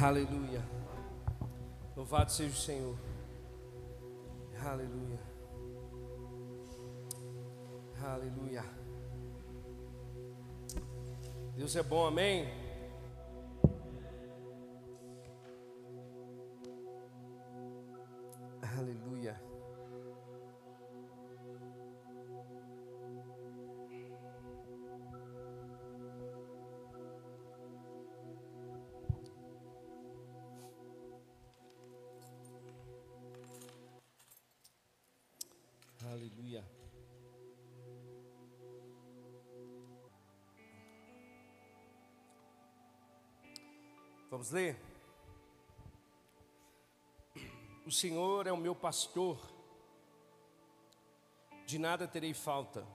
Aleluia. Louvado seja o Senhor. Aleluia. Aleluia. Deus é bom, amém? Aleluia. Vamos ler? O Senhor é o meu pastor, de nada terei falta.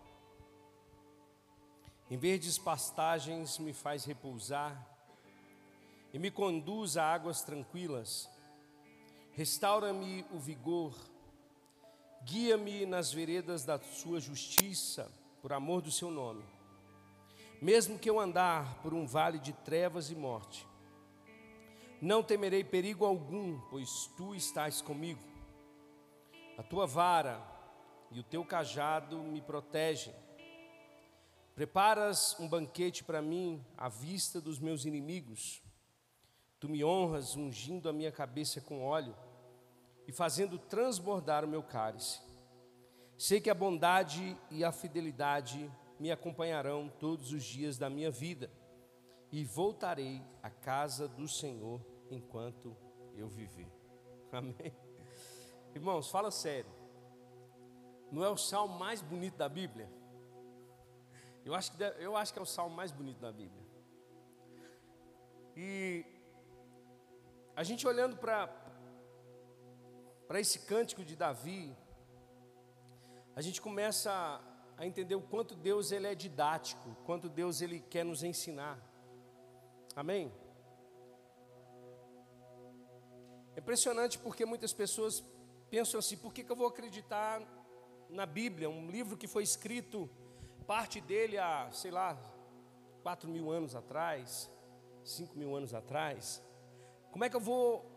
Em verdes pastagens me faz repousar e me conduz a águas tranquilas. Restaura-me o vigor, guia-me nas veredas da sua justiça, por amor do seu nome. Mesmo que eu andar por um vale de trevas e morte, não temerei perigo algum, pois tu estás comigo. A tua vara e o teu cajado me protegem. Preparas um banquete para mim à vista dos meus inimigos. Tu me honras ungindo a minha cabeça com óleo e fazendo transbordar o meu cálice. Sei que a bondade e a fidelidade me acompanharão todos os dias da minha vida e voltarei à casa do Senhor enquanto eu viver. Amém. Irmãos, fala sério. Não é o salmo mais bonito da Bíblia? Eu acho que, eu acho que é o salmo mais bonito da Bíblia. E a gente olhando para esse cântico de Davi, a gente começa a, a entender o quanto Deus ele é didático, o quanto Deus ele quer nos ensinar. Amém? Impressionante porque muitas pessoas pensam assim: por que, que eu vou acreditar na Bíblia, um livro que foi escrito, parte dele há, sei lá, quatro mil anos atrás, cinco mil anos atrás? Como é que eu vou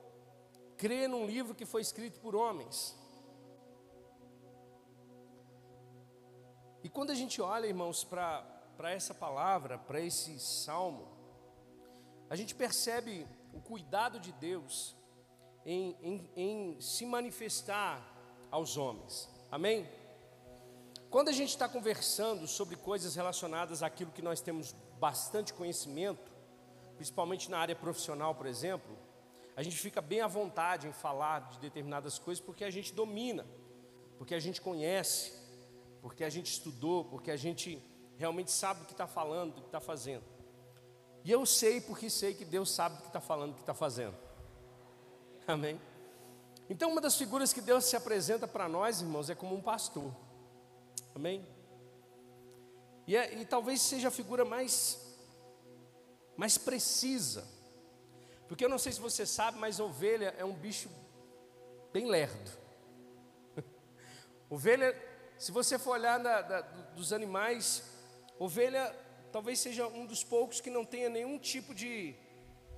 crer num livro que foi escrito por homens? E quando a gente olha, irmãos, para essa palavra, para esse salmo, a gente percebe o cuidado de Deus em, em, em se manifestar aos homens. Amém? Quando a gente está conversando sobre coisas relacionadas àquilo que nós temos bastante conhecimento, principalmente na área profissional, por exemplo, a gente fica bem à vontade em falar de determinadas coisas porque a gente domina, porque a gente conhece, porque a gente estudou, porque a gente realmente sabe do que está falando, do que está fazendo. E eu sei porque sei que Deus sabe do que está falando, do que está fazendo. Amém? Então, uma das figuras que Deus se apresenta para nós, irmãos, é como um pastor. Amém? E, é, e talvez seja a figura mais, mais precisa. Porque eu não sei se você sabe, mas ovelha é um bicho bem lerdo. ovelha, se você for olhar na, da, dos animais, ovelha talvez seja um dos poucos que não tenha nenhum tipo de,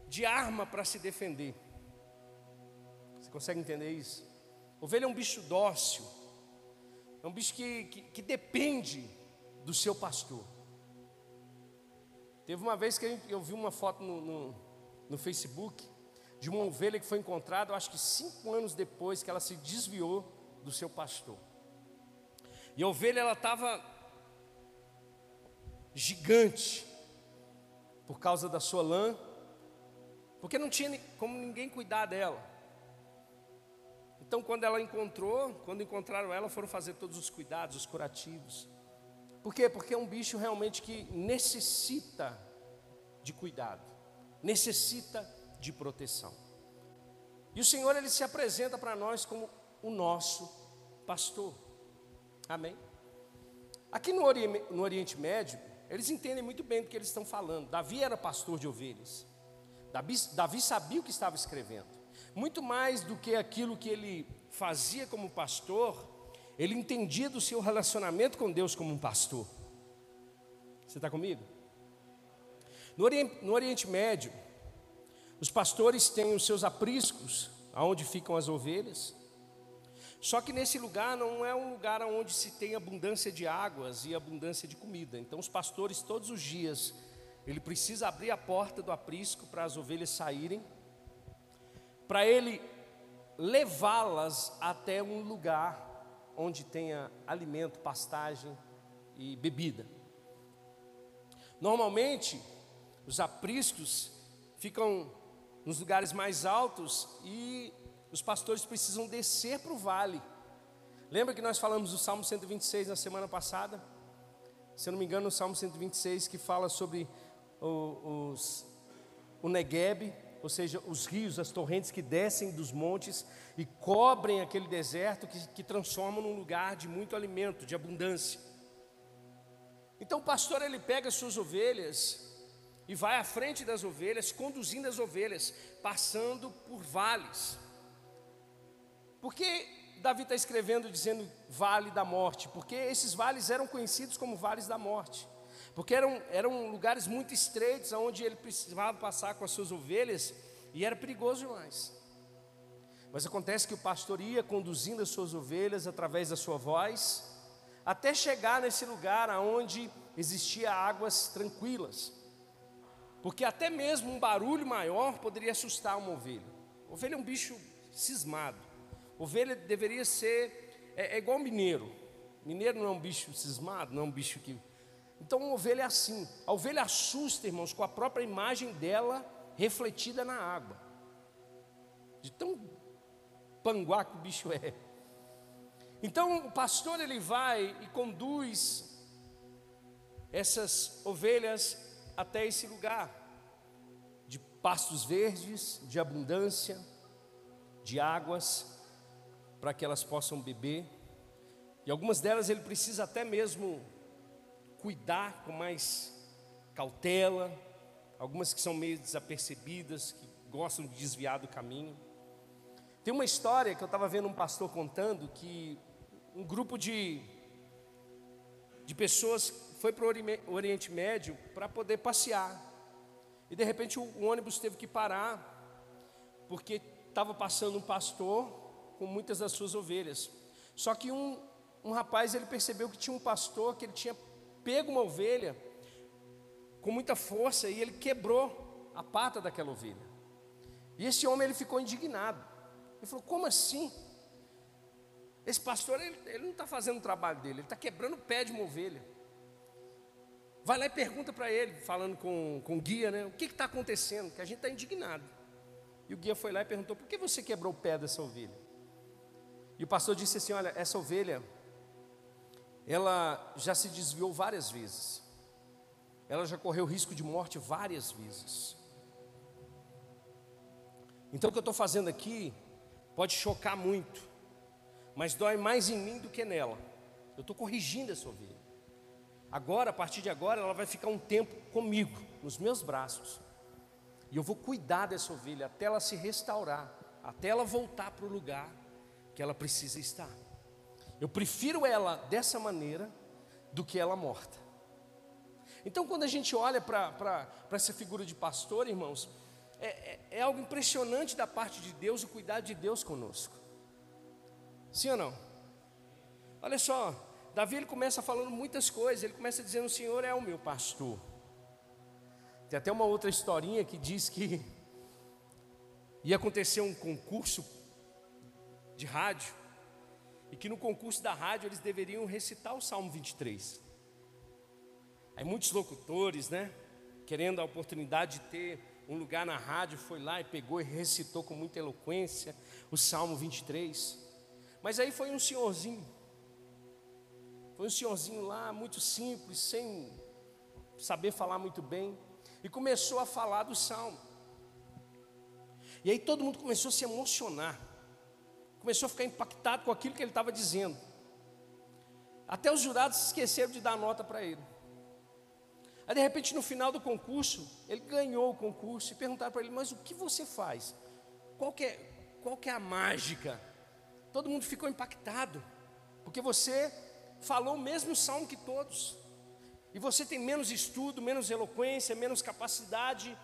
de arma para se defender. Você consegue entender isso? Ovelha é um bicho dócil, é um bicho que, que, que depende do seu pastor. Teve uma vez que eu vi uma foto no, no, no Facebook de uma ovelha que foi encontrada, acho que cinco anos depois que ela se desviou do seu pastor. E a ovelha ela estava gigante por causa da sua lã, porque não tinha como ninguém cuidar dela. Então, quando ela encontrou, quando encontraram ela, foram fazer todos os cuidados, os curativos. Por quê? Porque é um bicho realmente que necessita de cuidado, necessita de proteção. E o Senhor ele se apresenta para nós como o nosso pastor. Amém? Aqui no Oriente, no Oriente Médio, eles entendem muito bem do que eles estão falando. Davi era pastor de ovelhas. Davi, Davi sabia o que estava escrevendo. Muito mais do que aquilo que ele fazia como pastor, ele entendia do seu relacionamento com Deus como um pastor. Você está comigo? No Oriente, no Oriente Médio, Os pastores têm os seus apriscos, aonde ficam as ovelhas. Só que nesse lugar não é um lugar onde se tem abundância de águas e abundância de comida. Então os pastores todos os dias ele precisa abrir a porta do aprisco para as ovelhas saírem, para ele levá-las até um lugar onde tenha alimento, pastagem e bebida. Normalmente, os apriscos ficam nos lugares mais altos e os pastores precisam descer para o vale. Lembra que nós falamos do Salmo 126 na semana passada? Se eu não me engano, o Salmo 126 que fala sobre o, os, o Negueb, ou seja, os rios, as torrentes que descem dos montes e cobrem aquele deserto que, que transformam num lugar de muito alimento, de abundância. Então o pastor ele pega as suas ovelhas e vai à frente das ovelhas, conduzindo as ovelhas, passando por vales. Por que Davi está escrevendo dizendo vale da morte? Porque esses vales eram conhecidos como vales da morte. Porque eram, eram lugares muito estreitos, onde ele precisava passar com as suas ovelhas, e era perigoso demais. Mas acontece que o pastor ia conduzindo as suas ovelhas através da sua voz, até chegar nesse lugar onde existia águas tranquilas. Porque até mesmo um barulho maior poderia assustar uma ovelha. ovelha é um bicho cismado. Ovelha deveria ser é, é igual mineiro. Mineiro não é um bicho cismado, não é um bicho que. Então uma ovelha é assim. A ovelha assusta, irmãos, com a própria imagem dela refletida na água. De tão panguá que o bicho é. Então o pastor ele vai e conduz essas ovelhas até esse lugar de pastos verdes, de abundância, de águas, para que elas possam beber. E algumas delas ele precisa até mesmo cuidar com mais cautela, algumas que são meio desapercebidas, que gostam de desviar do caminho. Tem uma história que eu estava vendo um pastor contando que um grupo de, de pessoas foi para o Oriente Médio para poder passear. E de repente o ônibus teve que parar, porque estava passando um pastor com muitas das suas ovelhas. Só que um, um rapaz ele percebeu que tinha um pastor que ele tinha pego uma ovelha com muita força e ele quebrou a pata daquela ovelha. E esse homem ele ficou indignado. Ele falou: Como assim? Esse pastor ele, ele não está fazendo o trabalho dele, ele está quebrando o pé de uma ovelha. Vai lá e pergunta para ele, falando com, com o guia, né? O que está acontecendo? Que a gente está indignado. E o guia foi lá e perguntou: Por que você quebrou o pé dessa ovelha? E o pastor disse assim: Olha, essa ovelha, ela já se desviou várias vezes. Ela já correu risco de morte várias vezes. Então o que eu estou fazendo aqui pode chocar muito, mas dói mais em mim do que nela. Eu estou corrigindo essa ovelha. Agora, a partir de agora, ela vai ficar um tempo comigo, nos meus braços. E eu vou cuidar dessa ovelha até ela se restaurar, até ela voltar para o lugar que ela precisa estar. Eu prefiro ela dessa maneira do que ela morta. Então, quando a gente olha para essa figura de pastor, irmãos, é, é, é algo impressionante da parte de Deus, o cuidado de Deus conosco. Sim ou não? Olha só, Davi ele começa falando muitas coisas, ele começa dizendo: O Senhor é o meu pastor. Tem até uma outra historinha que diz que ia acontecer um concurso de rádio, e que no concurso da rádio eles deveriam recitar o Salmo 23. Aí muitos locutores, né, querendo a oportunidade de ter um lugar na rádio, foi lá e pegou e recitou com muita eloquência o Salmo 23. Mas aí foi um senhorzinho, foi um senhorzinho lá, muito simples, sem saber falar muito bem, e começou a falar do Salmo. E aí todo mundo começou a se emocionar, começou a ficar impactado com aquilo que ele estava dizendo. Até os jurados se esqueceram de dar nota para ele. Aí de repente no final do concurso, ele ganhou o concurso e perguntaram para ele, mas o que você faz? Qual que, é, qual que é a mágica? Todo mundo ficou impactado, porque você falou o mesmo salmo que todos, e você tem menos estudo, menos eloquência, menos capacidade,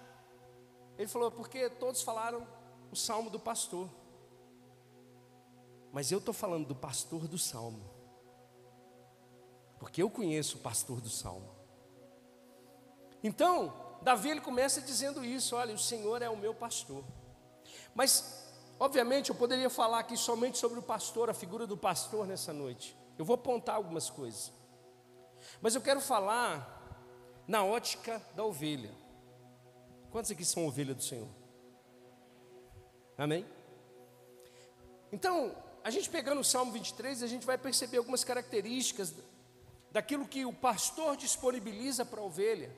Ele falou, porque todos falaram o salmo do pastor. Mas eu estou falando do pastor do salmo. Porque eu conheço o pastor do salmo. Então, Davi ele começa dizendo isso: olha, o Senhor é o meu pastor. Mas, obviamente, eu poderia falar aqui somente sobre o pastor, a figura do pastor nessa noite. Eu vou apontar algumas coisas. Mas eu quero falar na ótica da ovelha. Quantos aqui são ovelha do Senhor? Amém? Então, a gente pegando o Salmo 23, a gente vai perceber algumas características daquilo que o pastor disponibiliza para a ovelha.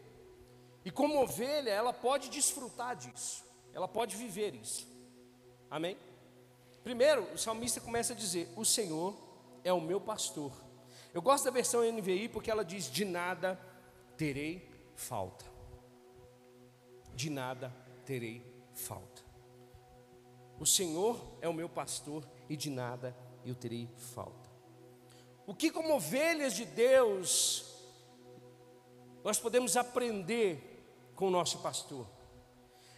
E como ovelha, ela pode desfrutar disso, ela pode viver isso. Amém? Primeiro, o salmista começa a dizer: O Senhor é o meu pastor. Eu gosto da versão NVI porque ela diz: De nada terei falta. De nada terei falta. O Senhor é o meu pastor e de nada eu terei falta. O que, como ovelhas de Deus, nós podemos aprender com o nosso pastor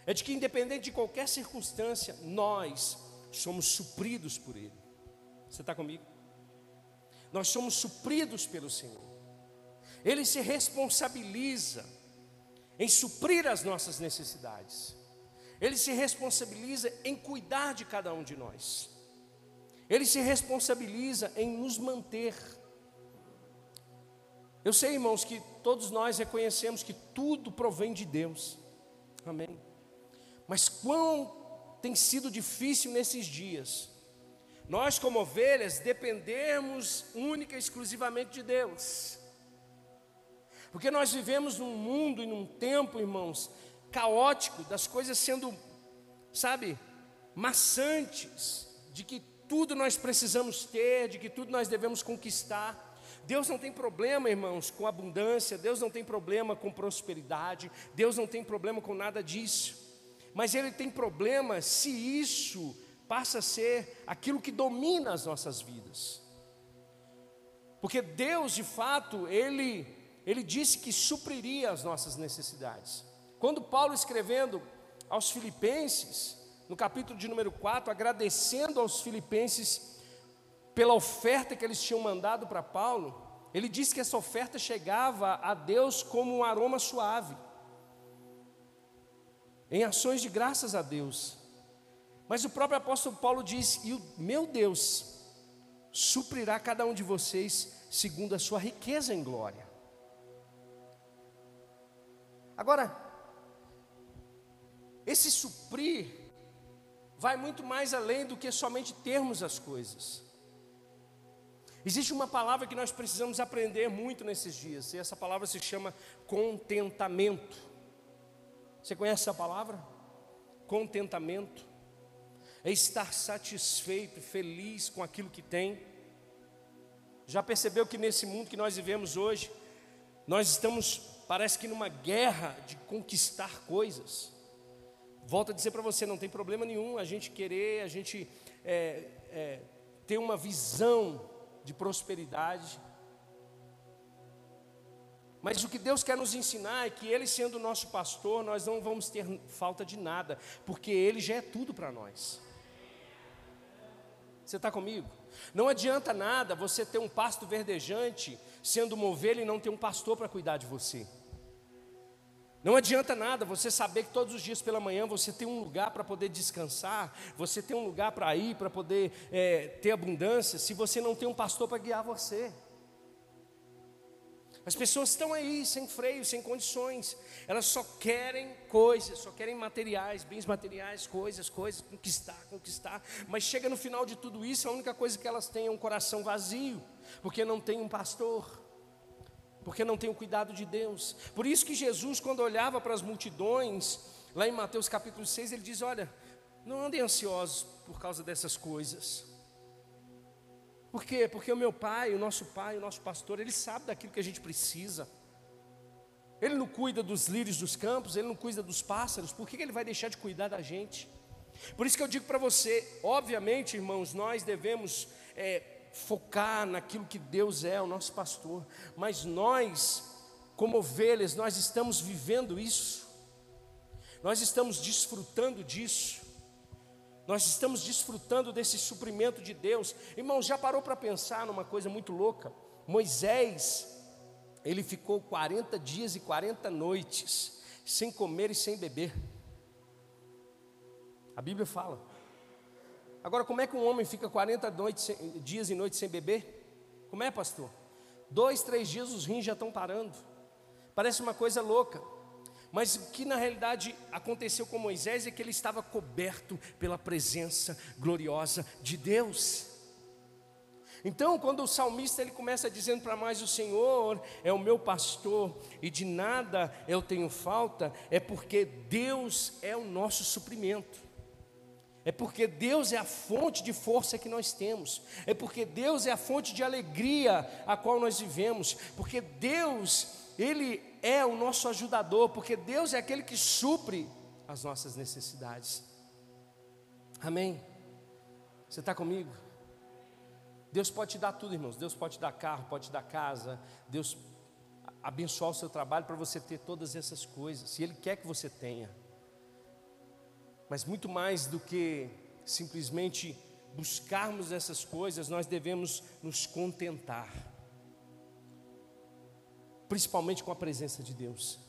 é de que, independente de qualquer circunstância, nós somos supridos por Ele. Você está comigo? Nós somos supridos pelo Senhor. Ele se responsabiliza em suprir as nossas necessidades. Ele se responsabiliza em cuidar de cada um de nós. Ele se responsabiliza em nos manter eu sei, irmãos, que todos nós reconhecemos que tudo provém de Deus. Amém. Mas quão tem sido difícil nesses dias, nós, como ovelhas, dependermos única e exclusivamente de Deus. Porque nós vivemos num mundo e num tempo, irmãos, caótico, das coisas sendo, sabe, maçantes, de que tudo nós precisamos ter, de que tudo nós devemos conquistar. Deus não tem problema, irmãos, com abundância, Deus não tem problema com prosperidade, Deus não tem problema com nada disso, mas Ele tem problema se isso passa a ser aquilo que domina as nossas vidas, porque Deus, de fato, Ele, Ele disse que supriria as nossas necessidades. Quando Paulo escrevendo aos Filipenses, no capítulo de número 4, agradecendo aos Filipenses pela oferta que eles tinham mandado para Paulo, ele disse que essa oferta chegava a Deus como um aroma suave, em ações de graças a Deus. Mas o próprio apóstolo Paulo diz: E o meu Deus suprirá cada um de vocês segundo a sua riqueza em glória. Agora, esse suprir vai muito mais além do que somente termos as coisas. Existe uma palavra que nós precisamos aprender muito nesses dias, e essa palavra se chama contentamento. Você conhece essa palavra? Contentamento. É estar satisfeito, feliz com aquilo que tem. Já percebeu que nesse mundo que nós vivemos hoje, nós estamos, parece que numa guerra de conquistar coisas. Volto a dizer para você, não tem problema nenhum a gente querer, a gente é, é, ter uma visão de prosperidade. Mas o que Deus quer nos ensinar é que Ele, sendo o nosso pastor, nós não vamos ter falta de nada, porque Ele já é tudo para nós. Você está comigo? Não adianta nada você ter um pasto verdejante, sendo uma ovelha, e não ter um pastor para cuidar de você. Não adianta nada você saber que todos os dias pela manhã você tem um lugar para poder descansar, você tem um lugar para ir, para poder é, ter abundância, se você não tem um pastor para guiar você. As pessoas estão aí sem freio, sem condições, elas só querem coisas, só querem materiais, bens materiais, coisas, coisas, conquistar, conquistar, mas chega no final de tudo isso, a única coisa que elas têm é um coração vazio, porque não tem um pastor porque não tem o cuidado de Deus. Por isso que Jesus, quando olhava para as multidões, lá em Mateus capítulo 6, ele diz: Olha, não andem ansiosos por causa dessas coisas. Por quê? Porque o meu pai, o nosso pai, o nosso pastor, ele sabe daquilo que a gente precisa. Ele não cuida dos lírios dos campos, ele não cuida dos pássaros, por que ele vai deixar de cuidar da gente? Por isso que eu digo para você, obviamente, irmãos, nós devemos é, focar naquilo que Deus é, o nosso pastor, mas nós, como ovelhas, nós estamos vivendo isso. Nós estamos desfrutando disso. Nós estamos desfrutando desse suprimento de Deus. Irmãos, já parou para pensar numa coisa muito louca? Moisés, ele ficou 40 dias e 40 noites sem comer e sem beber. A Bíblia fala. Agora, como é que um homem fica 40 noites, dias e noites sem beber? Como é, pastor? Dois, três dias os rins já estão parando. Parece uma coisa louca. Mas o que na realidade aconteceu com Moisés é que ele estava coberto pela presença gloriosa de Deus. Então, quando o salmista ele começa dizendo para mais o Senhor é o meu pastor e de nada eu tenho falta, é porque Deus é o nosso suprimento. É porque Deus é a fonte de força que nós temos. É porque Deus é a fonte de alegria a qual nós vivemos. Porque Deus, Ele é o nosso ajudador. Porque Deus é aquele que supre as nossas necessidades. Amém? Você está comigo? Deus pode te dar tudo, irmãos. Deus pode te dar carro, pode te dar casa. Deus abençoar o seu trabalho para você ter todas essas coisas. Se Ele quer que você tenha. Mas muito mais do que simplesmente buscarmos essas coisas, nós devemos nos contentar, principalmente com a presença de Deus.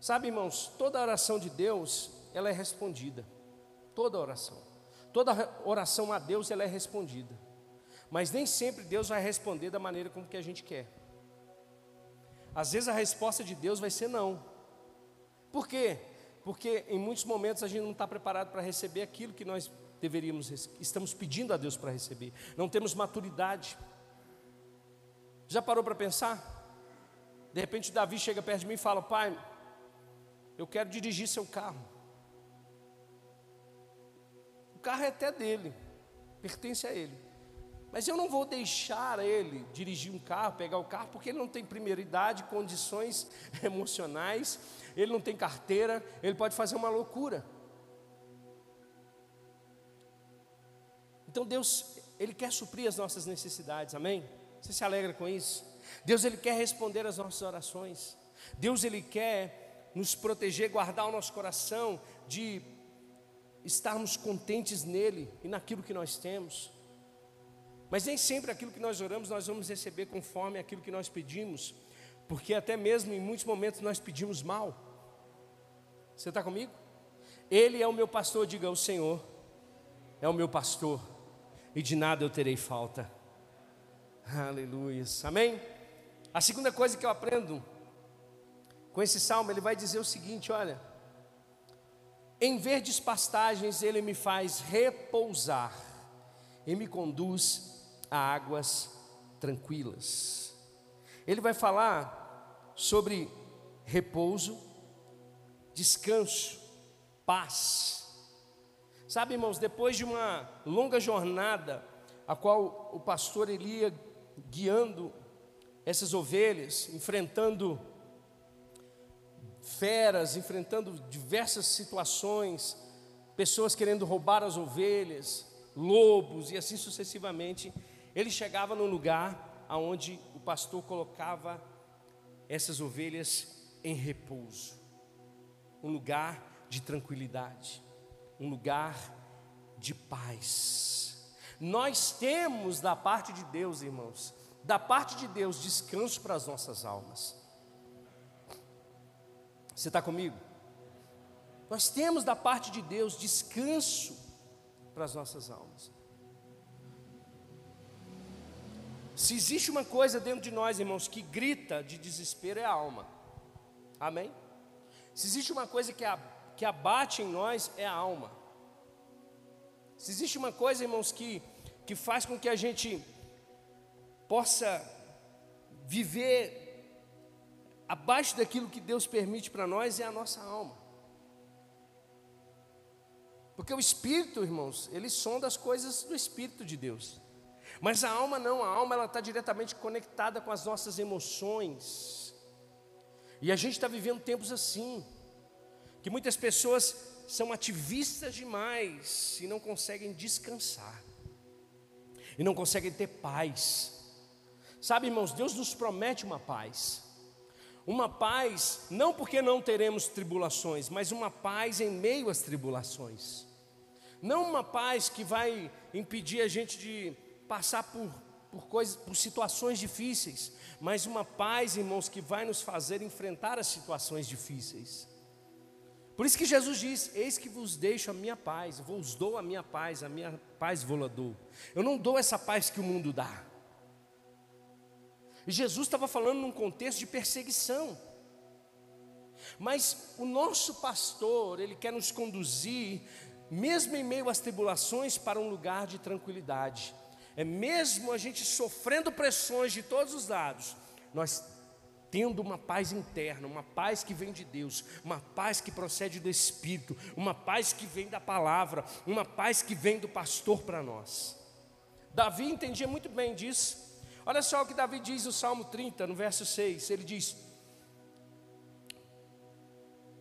Sabe, irmãos, toda oração de Deus, ela é respondida. Toda oração. Toda oração a Deus, ela é respondida. Mas nem sempre Deus vai responder da maneira como que a gente quer. Às vezes a resposta de Deus vai ser não. Por quê? Porque em muitos momentos a gente não está preparado para receber aquilo que nós deveríamos, estamos pedindo a Deus para receber, não temos maturidade. Já parou para pensar? De repente Davi chega perto de mim e fala: Pai, eu quero dirigir seu carro. O carro é até dele, pertence a ele. Mas eu não vou deixar ele dirigir um carro, pegar o carro, porque ele não tem primeira idade, condições emocionais, ele não tem carteira, ele pode fazer uma loucura. Então Deus, Ele quer suprir as nossas necessidades, amém? Você se alegra com isso? Deus, Ele quer responder às nossas orações. Deus, Ele quer nos proteger, guardar o nosso coração de estarmos contentes nele e naquilo que nós temos. Mas nem sempre aquilo que nós oramos nós vamos receber conforme aquilo que nós pedimos, porque até mesmo em muitos momentos nós pedimos mal. Você está comigo? Ele é o meu pastor, diga o Senhor, é o meu pastor, e de nada eu terei falta. Aleluia, amém? A segunda coisa que eu aprendo com esse salmo, ele vai dizer o seguinte: olha, em verdes pastagens ele me faz repousar e me conduz a águas tranquilas. Ele vai falar sobre repouso, descanso, paz. Sabe, irmãos, depois de uma longa jornada, a qual o pastor ele ia guiando essas ovelhas, enfrentando feras, enfrentando diversas situações, pessoas querendo roubar as ovelhas, lobos e assim sucessivamente ele chegava num lugar aonde o pastor colocava essas ovelhas em repouso, um lugar de tranquilidade, um lugar de paz. Nós temos da parte de Deus, irmãos, da parte de Deus, descanso para as nossas almas. Você está comigo? Nós temos da parte de Deus descanso para as nossas almas. Se existe uma coisa dentro de nós, irmãos, que grita de desespero, é a alma. Amém? Se existe uma coisa que, a, que abate em nós, é a alma. Se existe uma coisa, irmãos, que, que faz com que a gente possa viver abaixo daquilo que Deus permite para nós, é a nossa alma. Porque o Espírito, irmãos, ele sonda as coisas do Espírito de Deus. Mas a alma não, a alma ela está diretamente conectada com as nossas emoções. E a gente está vivendo tempos assim, que muitas pessoas são ativistas demais e não conseguem descansar, e não conseguem ter paz. Sabe, irmãos, Deus nos promete uma paz. Uma paz, não porque não teremos tribulações, mas uma paz em meio às tribulações. Não uma paz que vai impedir a gente de passar por, por coisas, por situações difíceis, mas uma paz, irmãos, que vai nos fazer enfrentar as situações difíceis. Por isso que Jesus diz: Eis que vos deixo a minha paz, vos dou a minha paz, a minha paz vou dou. Eu não dou essa paz que o mundo dá. E Jesus estava falando num contexto de perseguição. Mas o nosso pastor, ele quer nos conduzir, mesmo em meio às tribulações, para um lugar de tranquilidade. É mesmo a gente sofrendo pressões de todos os lados, nós tendo uma paz interna, uma paz que vem de Deus, uma paz que procede do Espírito, uma paz que vem da palavra, uma paz que vem do pastor para nós. Davi entendia muito bem disso. Olha só o que Davi diz no Salmo 30, no verso 6. Ele diz: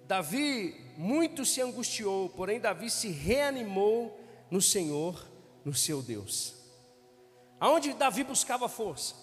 Davi muito se angustiou, porém Davi se reanimou no Senhor, no seu Deus. Aonde Davi buscava força?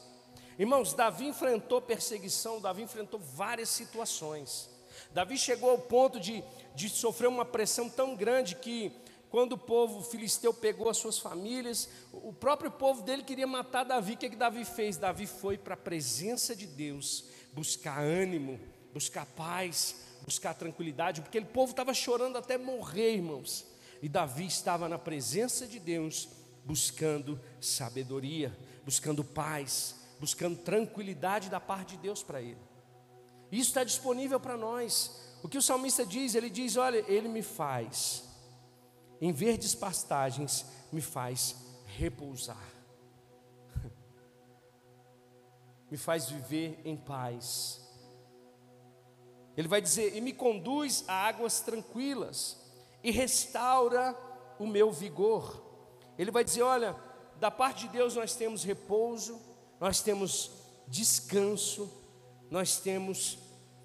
Irmãos, Davi enfrentou perseguição, Davi enfrentou várias situações. Davi chegou ao ponto de, de sofrer uma pressão tão grande que, quando o povo filisteu pegou as suas famílias, o próprio povo dele queria matar Davi. O que, é que Davi fez? Davi foi para a presença de Deus buscar ânimo, buscar paz, buscar tranquilidade, porque aquele povo estava chorando até morrer, irmãos. E Davi estava na presença de Deus, buscando sabedoria, buscando paz, buscando tranquilidade da parte de Deus para ele. Isso está disponível para nós. O que o salmista diz? Ele diz: Olha, ele me faz, em verdes pastagens, me faz repousar, me faz viver em paz. Ele vai dizer: E me conduz a águas tranquilas, e restaura o meu vigor. Ele vai dizer: Olha, da parte de Deus nós temos repouso, nós temos descanso, nós temos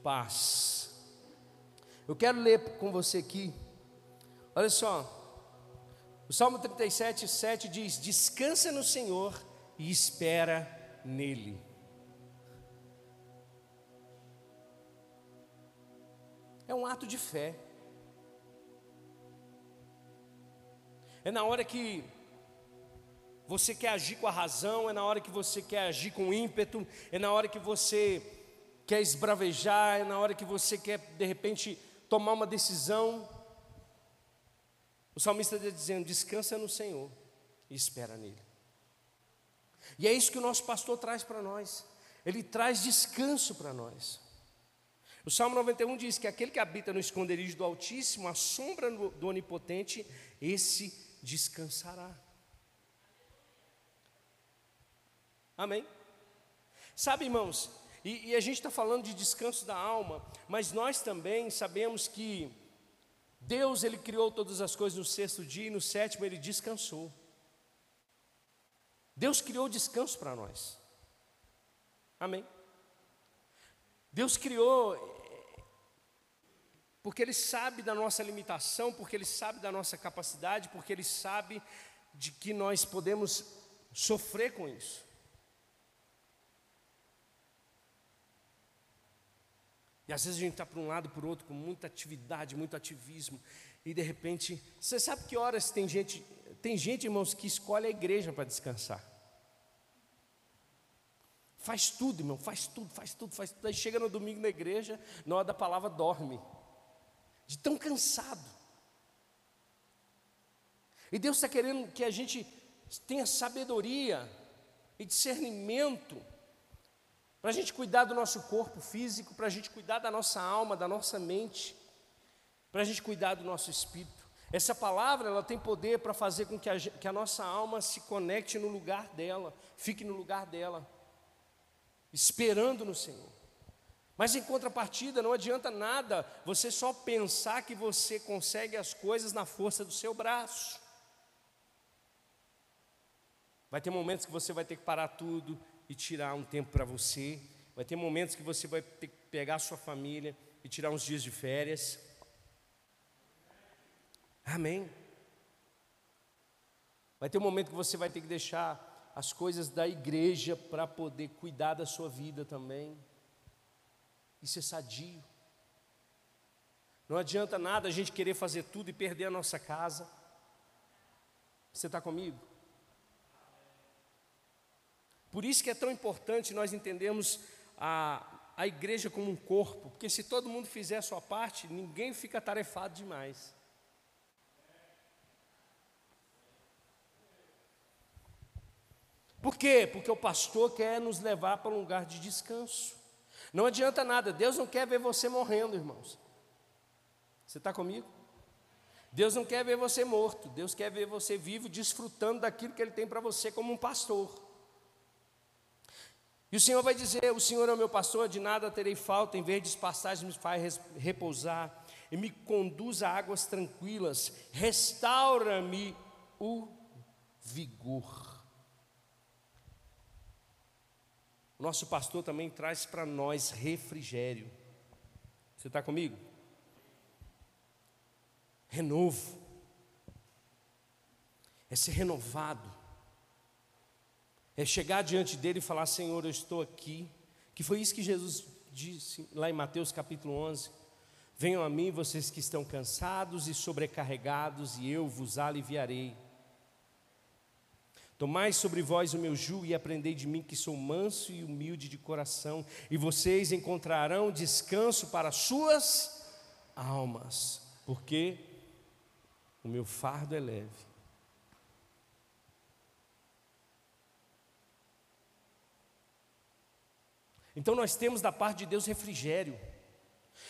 paz. Eu quero ler com você aqui, olha só, o Salmo 37, 7 diz: Descansa no Senhor e espera nele. É um ato de fé. É na hora que você quer agir com a razão, é na hora que você quer agir com ímpeto, é na hora que você quer esbravejar, é na hora que você quer, de repente, tomar uma decisão. O salmista está dizendo: descansa no Senhor e espera nele. E é isso que o nosso pastor traz para nós. Ele traz descanso para nós. O Salmo 91 diz que aquele que habita no esconderijo do Altíssimo, a sombra do Onipotente, esse descansará. Amém? Sabe, irmãos, e, e a gente está falando de descanso da alma, mas nós também sabemos que Deus ele criou todas as coisas no sexto dia e no sétimo ele descansou. Deus criou descanso para nós. Amém? Deus criou porque Ele sabe da nossa limitação, porque Ele sabe da nossa capacidade, porque Ele sabe de que nós podemos sofrer com isso. E às vezes a gente está para um lado, para o outro, com muita atividade, muito ativismo. E de repente, você sabe que horas tem gente, tem gente, irmãos, que escolhe a igreja para descansar. Faz tudo, irmão, faz tudo, faz tudo, faz tudo. Aí chega no domingo na igreja, na hora da palavra dorme. De tão cansado. E Deus está querendo que a gente tenha sabedoria e discernimento para a gente cuidar do nosso corpo físico, para a gente cuidar da nossa alma, da nossa mente, para a gente cuidar do nosso espírito. Essa palavra ela tem poder para fazer com que a, que a nossa alma se conecte no lugar dela, fique no lugar dela, esperando no Senhor. Mas em contrapartida, não adianta nada você só pensar que você consegue as coisas na força do seu braço. Vai ter momentos que você vai ter que parar tudo, e tirar um tempo para você. Vai ter momentos que você vai que pegar a sua família e tirar uns dias de férias. Amém. Vai ter um momento que você vai ter que deixar as coisas da igreja para poder cuidar da sua vida também. e ser sadio. Não adianta nada a gente querer fazer tudo e perder a nossa casa. Você está comigo? Por isso que é tão importante nós entendermos a, a igreja como um corpo, porque se todo mundo fizer a sua parte, ninguém fica tarefado demais. Por quê? Porque o pastor quer nos levar para um lugar de descanso. Não adianta nada, Deus não quer ver você morrendo, irmãos. Você está comigo? Deus não quer ver você morto, Deus quer ver você vivo, desfrutando daquilo que Ele tem para você como um pastor. E o Senhor vai dizer: O Senhor é o meu pastor, de nada terei falta, em verdes passagens me faz repousar, e me conduz a águas tranquilas, restaura-me o vigor. O nosso pastor também traz para nós refrigério. Você está comigo? Renovo. É ser renovado é chegar diante dele e falar: Senhor, eu estou aqui. Que foi isso que Jesus disse lá em Mateus capítulo 11: Venham a mim, vocês que estão cansados e sobrecarregados, e eu vos aliviarei. Tomai sobre vós o meu jugo e aprendei de mim, que sou manso e humilde de coração, e vocês encontrarão descanso para suas almas, porque o meu fardo é leve Então nós temos da parte de Deus refrigério.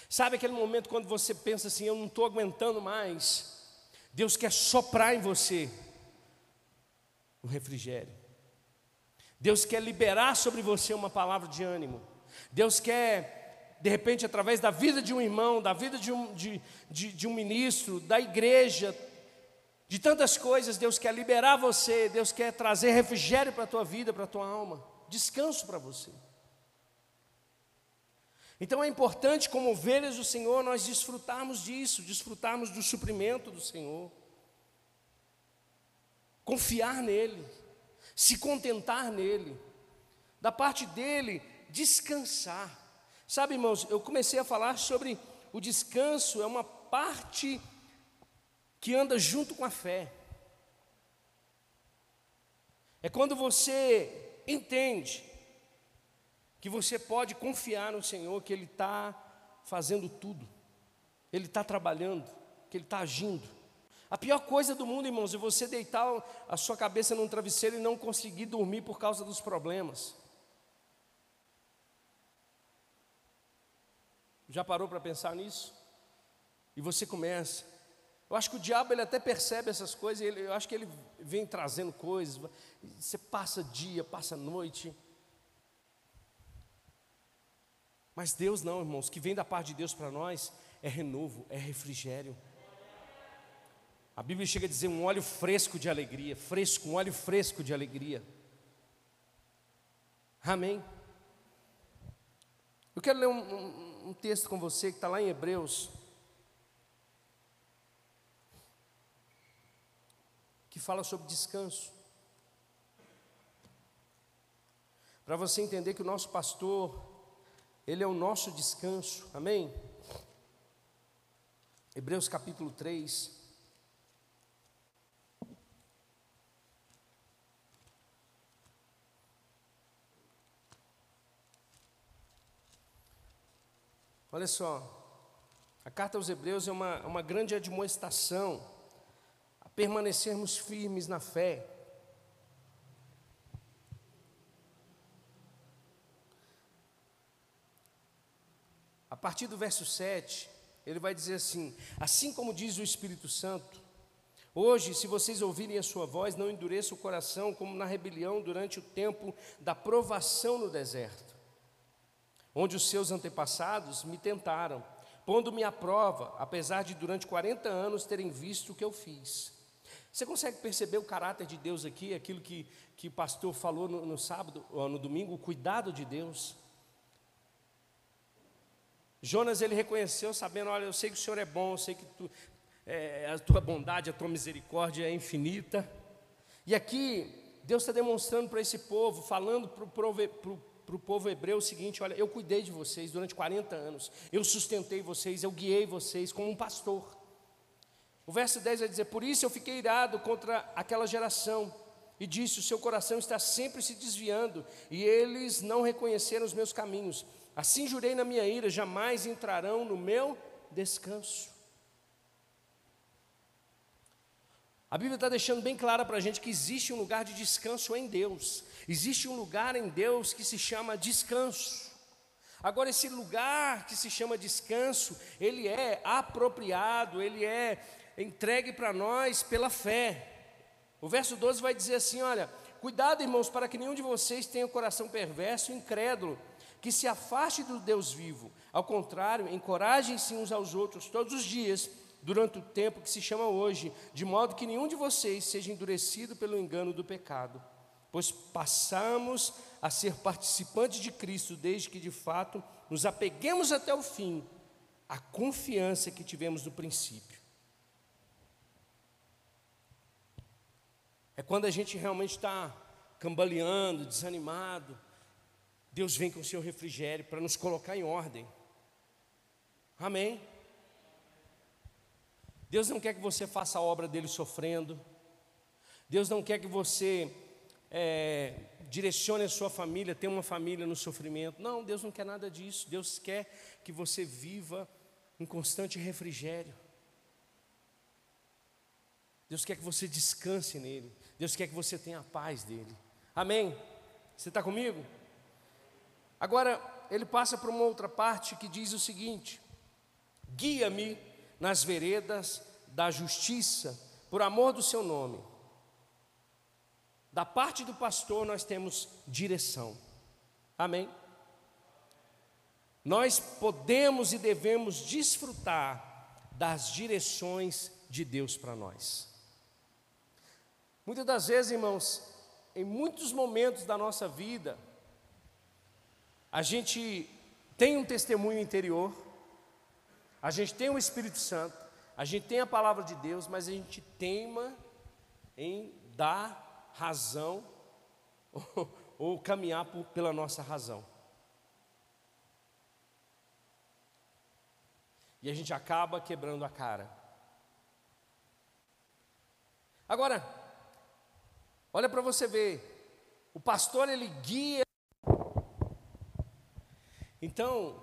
Sabe aquele momento quando você pensa assim, eu não estou aguentando mais. Deus quer soprar em você um refrigério. Deus quer liberar sobre você uma palavra de ânimo. Deus quer, de repente, através da vida de um irmão, da vida de um, de, de, de um ministro, da igreja, de tantas coisas, Deus quer liberar você, Deus quer trazer refrigério para a tua vida, para a tua alma, descanso para você. Então é importante, como ovelhas do Senhor, nós desfrutarmos disso, desfrutarmos do suprimento do Senhor, confiar nele, se contentar nele, da parte dele, descansar. Sabe, irmãos, eu comecei a falar sobre o descanso, é uma parte que anda junto com a fé. É quando você entende que você pode confiar no Senhor, que Ele está fazendo tudo, Ele está trabalhando, que Ele está agindo. A pior coisa do mundo, irmãos, é você deitar a sua cabeça num travesseiro e não conseguir dormir por causa dos problemas. Já parou para pensar nisso? E você começa. Eu acho que o diabo ele até percebe essas coisas, ele, eu acho que ele vem trazendo coisas. Você passa dia, passa noite. Mas Deus não, irmãos, que vem da parte de Deus para nós é renovo, é refrigério. A Bíblia chega a dizer um óleo fresco de alegria, fresco, um óleo fresco de alegria. Amém. Eu quero ler um, um, um texto com você que está lá em Hebreus, que fala sobre descanso. Para você entender que o nosso pastor, ele é o nosso descanso, amém? Hebreus capítulo 3. Olha só, a carta aos Hebreus é uma, uma grande admoestação a permanecermos firmes na fé, partir do verso 7, ele vai dizer assim: Assim como diz o Espírito Santo, hoje, se vocês ouvirem a sua voz, não endureça o coração como na rebelião durante o tempo da provação no deserto, onde os seus antepassados me tentaram, pondo-me à prova, apesar de durante 40 anos terem visto o que eu fiz. Você consegue perceber o caráter de Deus aqui, aquilo que, que o pastor falou no, no sábado, ou no domingo, o cuidado de Deus? Jonas ele reconheceu, sabendo: olha, eu sei que o Senhor é bom, eu sei que tu, é, a tua bondade, a tua misericórdia é infinita. E aqui, Deus está demonstrando para esse povo, falando para o povo hebreu o seguinte: olha, eu cuidei de vocês durante 40 anos, eu sustentei vocês, eu guiei vocês como um pastor. O verso 10 vai dizer: Por isso eu fiquei irado contra aquela geração, e disse: O seu coração está sempre se desviando, e eles não reconheceram os meus caminhos. Assim jurei na minha ira: jamais entrarão no meu descanso. A Bíblia está deixando bem clara para a gente que existe um lugar de descanso em Deus, existe um lugar em Deus que se chama descanso. Agora, esse lugar que se chama descanso, ele é apropriado, ele é entregue para nós pela fé. O verso 12 vai dizer assim: olha, cuidado, irmãos, para que nenhum de vocês tenha o um coração perverso e incrédulo, que se afaste do Deus vivo. Ao contrário, encorajem-se uns aos outros todos os dias durante o tempo que se chama hoje, de modo que nenhum de vocês seja endurecido pelo engano do pecado, pois passamos a ser participantes de Cristo desde que de fato nos apeguemos até o fim à confiança que tivemos no princípio. É quando a gente realmente está cambaleando, desanimado, Deus vem com o seu refrigério para nos colocar em ordem. Amém? Deus não quer que você faça a obra dele sofrendo. Deus não quer que você é, direcione a sua família, tenha uma família no sofrimento. Não, Deus não quer nada disso. Deus quer que você viva em constante refrigério. Deus quer que você descanse nele. Deus quer que você tenha a paz dele. Amém? Você está comigo? Agora, ele passa para uma outra parte que diz o seguinte: guia-me nas veredas da justiça, por amor do seu nome. Da parte do pastor nós temos direção. Amém? Nós podemos e devemos desfrutar das direções de Deus para nós. Muitas das vezes, irmãos, em muitos momentos da nossa vida, a gente tem um testemunho interior, a gente tem o Espírito Santo, a gente tem a palavra de Deus, mas a gente teima em dar razão ou, ou caminhar por, pela nossa razão. E a gente acaba quebrando a cara. Agora, olha para você ver, o pastor ele guia. Então,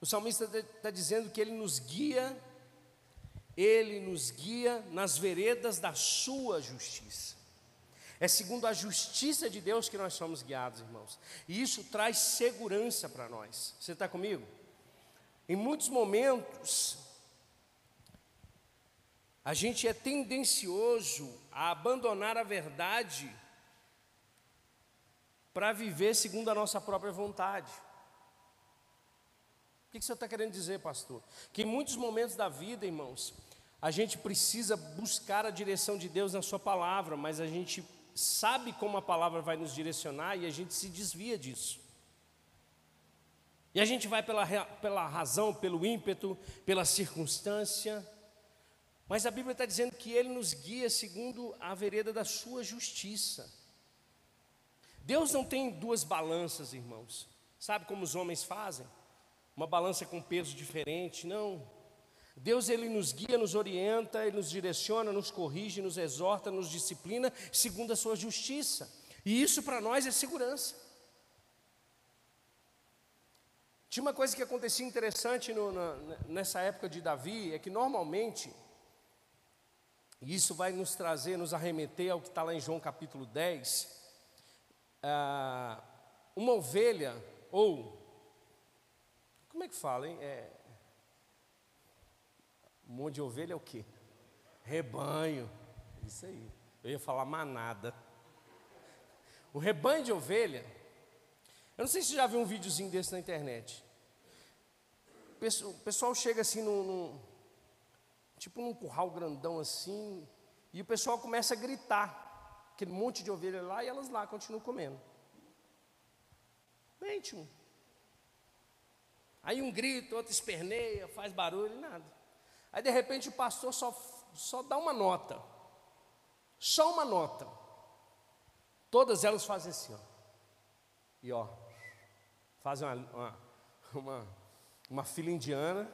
o salmista está dizendo que ele nos guia, ele nos guia nas veredas da sua justiça. É segundo a justiça de Deus que nós somos guiados, irmãos. E isso traz segurança para nós. Você está comigo? Em muitos momentos, a gente é tendencioso a abandonar a verdade para viver segundo a nossa própria vontade. O que você está querendo dizer, pastor? Que em muitos momentos da vida, irmãos, a gente precisa buscar a direção de Deus na Sua palavra, mas a gente sabe como a palavra vai nos direcionar e a gente se desvia disso. E a gente vai pela, pela razão, pelo ímpeto, pela circunstância, mas a Bíblia está dizendo que Ele nos guia segundo a vereda da Sua justiça. Deus não tem duas balanças, irmãos. Sabe como os homens fazem? Uma balança com peso diferente, não. Deus ele nos guia, nos orienta, ele nos direciona, nos corrige, nos exorta, nos disciplina segundo a sua justiça. E isso para nós é segurança. Tinha uma coisa que acontecia interessante no, na, nessa época de Davi, é que normalmente, e isso vai nos trazer, nos arremeter ao que está lá em João capítulo 10, ah, uma ovelha, ou como é que fala, hein? É... Um monte de ovelha é o quê? Rebanho. Isso aí. Eu ia falar manada. O rebanho de ovelha. Eu não sei se você já viu um videozinho desse na internet. O pessoal chega assim num, num, tipo num curral grandão assim, e o pessoal começa a gritar, aquele monte de ovelha lá e elas lá continuam comendo. Bem íntimo. Aí um grita, outro esperneia, faz barulho, nada. Aí de repente o pastor só, só dá uma nota. Só uma nota. Todas elas fazem assim, ó. E ó. fazem uma, uma, uma, uma fila indiana.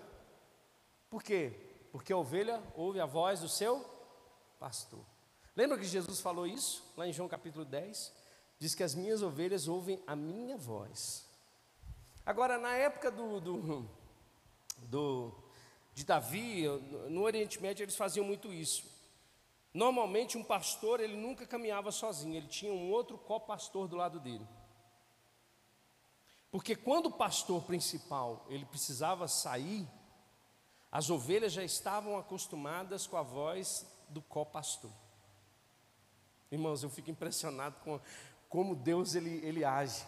Por quê? Porque a ovelha ouve a voz do seu pastor. Lembra que Jesus falou isso lá em João capítulo 10? Diz que as minhas ovelhas ouvem a minha voz. Agora, na época do, do, do, de Davi, no Oriente Médio, eles faziam muito isso. Normalmente, um pastor, ele nunca caminhava sozinho, ele tinha um outro co-pastor do lado dele. Porque quando o pastor principal, ele precisava sair, as ovelhas já estavam acostumadas com a voz do co-pastor. Irmãos, eu fico impressionado com como Deus ele, ele age.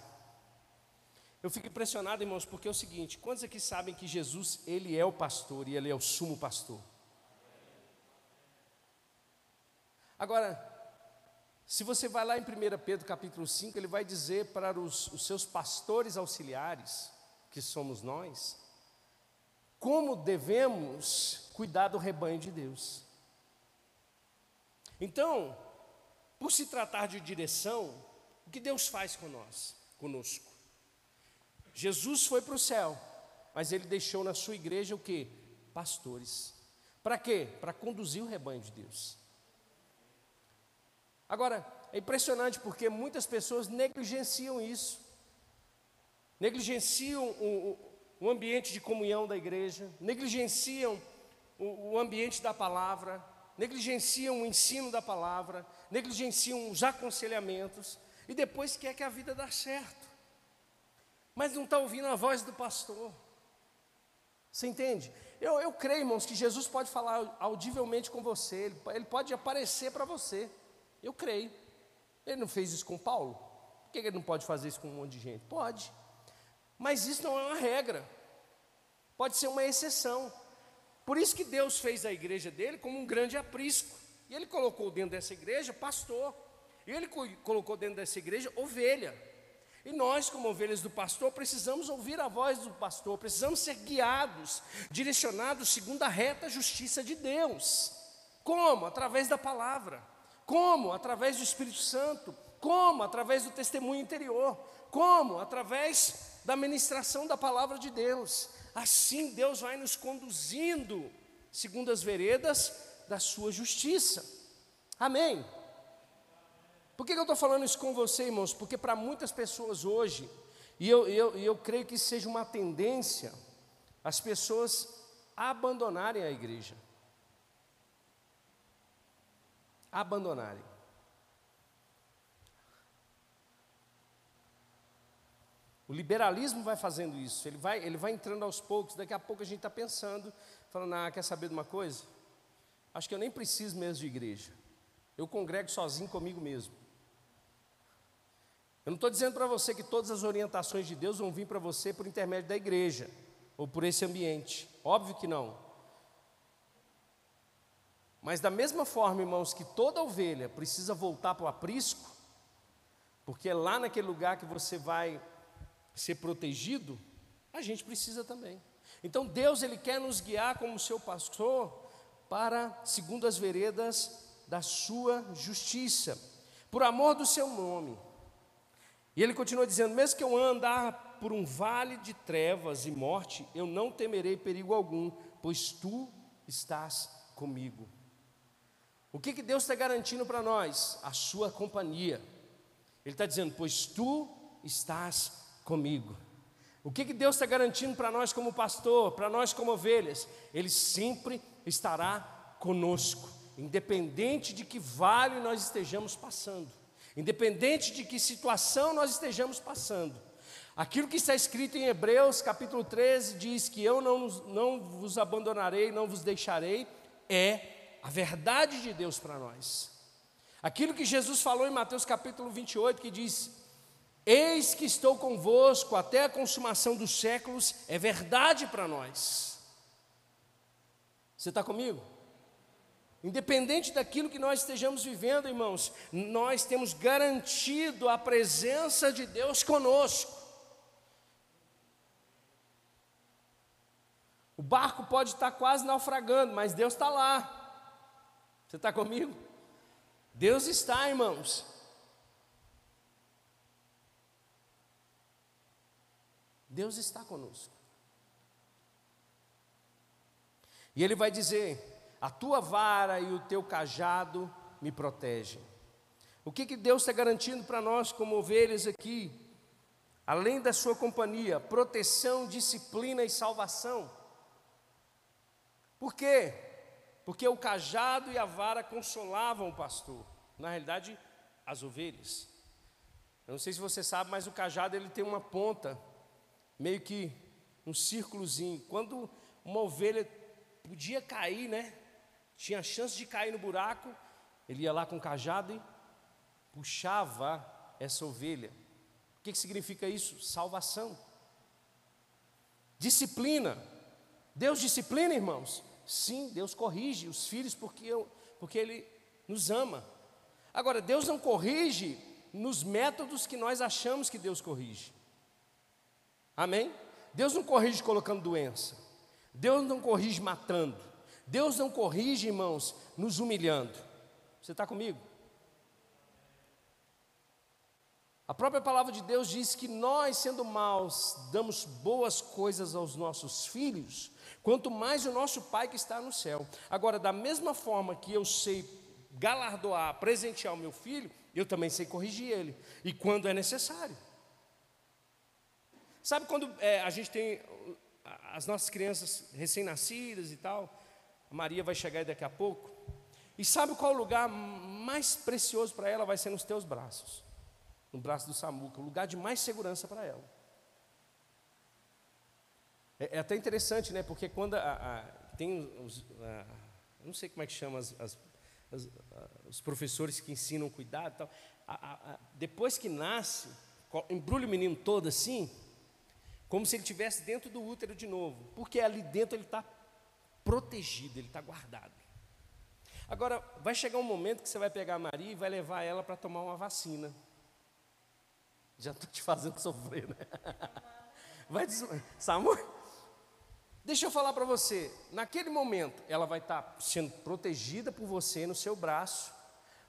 Eu fico impressionado, irmãos, porque é o seguinte: quantos aqui sabem que Jesus ele é o pastor e ele é o sumo pastor? Agora, se você vai lá em 1 Pedro capítulo 5, ele vai dizer para os, os seus pastores auxiliares, que somos nós, como devemos cuidar do rebanho de Deus. Então, por se tratar de direção, o que Deus faz com nós, conosco? Jesus foi para o céu, mas ele deixou na sua igreja o que? Pastores. Para quê? Para conduzir o rebanho de Deus. Agora, é impressionante porque muitas pessoas negligenciam isso, negligenciam o, o ambiente de comunhão da igreja, negligenciam o, o ambiente da palavra, negligenciam o ensino da palavra, negligenciam os aconselhamentos e depois quer que a vida dê certo, mas não está ouvindo a voz do pastor. Você entende? Eu, eu creio, irmãos, que Jesus pode falar audivelmente com você, ele, ele pode aparecer para você. Eu creio. Ele não fez isso com Paulo? Por que ele não pode fazer isso com um monte de gente? Pode. Mas isso não é uma regra. Pode ser uma exceção. Por isso que Deus fez a igreja dele como um grande aprisco. E ele colocou dentro dessa igreja pastor. E ele colocou dentro dessa igreja ovelha. E nós, como ovelhas do pastor, precisamos ouvir a voz do pastor, precisamos ser guiados, direcionados segundo a reta justiça de Deus. Como? Através da palavra. Como? Através do Espírito Santo. Como? Através do testemunho interior. Como? Através da ministração da palavra de Deus. Assim Deus vai nos conduzindo segundo as veredas da sua justiça. Amém. Por que eu estou falando isso com você, irmãos? Porque para muitas pessoas hoje, e eu, eu, eu creio que seja uma tendência, as pessoas abandonarem a igreja. abandonarem. O liberalismo vai fazendo isso, ele vai, ele vai entrando aos poucos, daqui a pouco a gente está pensando, falando, ah, quer saber de uma coisa? Acho que eu nem preciso mesmo de igreja. Eu congrego sozinho comigo mesmo. Eu não estou dizendo para você que todas as orientações de Deus vão vir para você por intermédio da igreja ou por esse ambiente. Óbvio que não. Mas da mesma forma, irmãos, que toda ovelha precisa voltar para o aprisco, porque é lá naquele lugar que você vai ser protegido, a gente precisa também. Então Deus ele quer nos guiar como seu pastor para segundo as veredas da sua justiça, por amor do seu nome. E ele continua dizendo: mesmo que eu andar por um vale de trevas e morte, eu não temerei perigo algum, pois tu estás comigo. O que, que Deus está garantindo para nós? A sua companhia. Ele está dizendo, pois tu estás comigo. O que, que Deus está garantindo para nós como pastor, para nós como ovelhas? Ele sempre estará conosco, independente de que vale nós estejamos passando, independente de que situação nós estejamos passando. Aquilo que está escrito em Hebreus capítulo 13 diz que eu não, não vos abandonarei, não vos deixarei, é a verdade de Deus para nós. Aquilo que Jesus falou em Mateus capítulo 28, que diz: Eis que estou convosco até a consumação dos séculos, é verdade para nós. Você está comigo? Independente daquilo que nós estejamos vivendo, irmãos, nós temos garantido a presença de Deus conosco. O barco pode estar quase naufragando, mas Deus está lá. Você está comigo? Deus está, irmãos. Deus está conosco. E ele vai dizer: A tua vara e o teu cajado me protegem. O que, que Deus está garantindo para nós, como ovelhas aqui? Além da sua companhia, proteção, disciplina e salvação. Por quê? Porque o cajado e a vara consolavam o pastor. Na realidade, as ovelhas. Eu não sei se você sabe, mas o cajado ele tem uma ponta, meio que um círculozinho. Quando uma ovelha podia cair, né? Tinha chance de cair no buraco, ele ia lá com o cajado e puxava essa ovelha. O que, que significa isso? Salvação. Disciplina. Deus disciplina, irmãos? Sim, Deus corrige os filhos porque, eu, porque Ele nos ama. Agora, Deus não corrige nos métodos que nós achamos que Deus corrige. Amém? Deus não corrige colocando doença. Deus não corrige matando. Deus não corrige, irmãos, nos humilhando. Você está comigo? A própria palavra de Deus diz que nós, sendo maus, damos boas coisas aos nossos filhos, quanto mais o nosso Pai que está no céu. Agora, da mesma forma que eu sei galardoar, presentear o meu filho, eu também sei corrigir ele, e quando é necessário. Sabe quando é, a gente tem as nossas crianças recém-nascidas e tal? A Maria vai chegar daqui a pouco. E sabe qual o lugar mais precioso para ela? Vai ser nos teus braços no braço do Samuca, o lugar de mais segurança para ela. É, é, até interessante, né? Porque quando a, a, tem os, a, não sei como é que chama as, as, as, os professores que ensinam cuidado, tal. depois que nasce, embrulha o menino todo assim, como se ele estivesse dentro do útero de novo, porque ali dentro ele está protegido, ele está guardado. Agora, vai chegar um momento que você vai pegar a Maria e vai levar ela para tomar uma vacina. Já estou te fazendo sofrer, né? Vai Samuel, deixa eu falar para você. Naquele momento, ela vai estar tá sendo protegida por você no seu braço,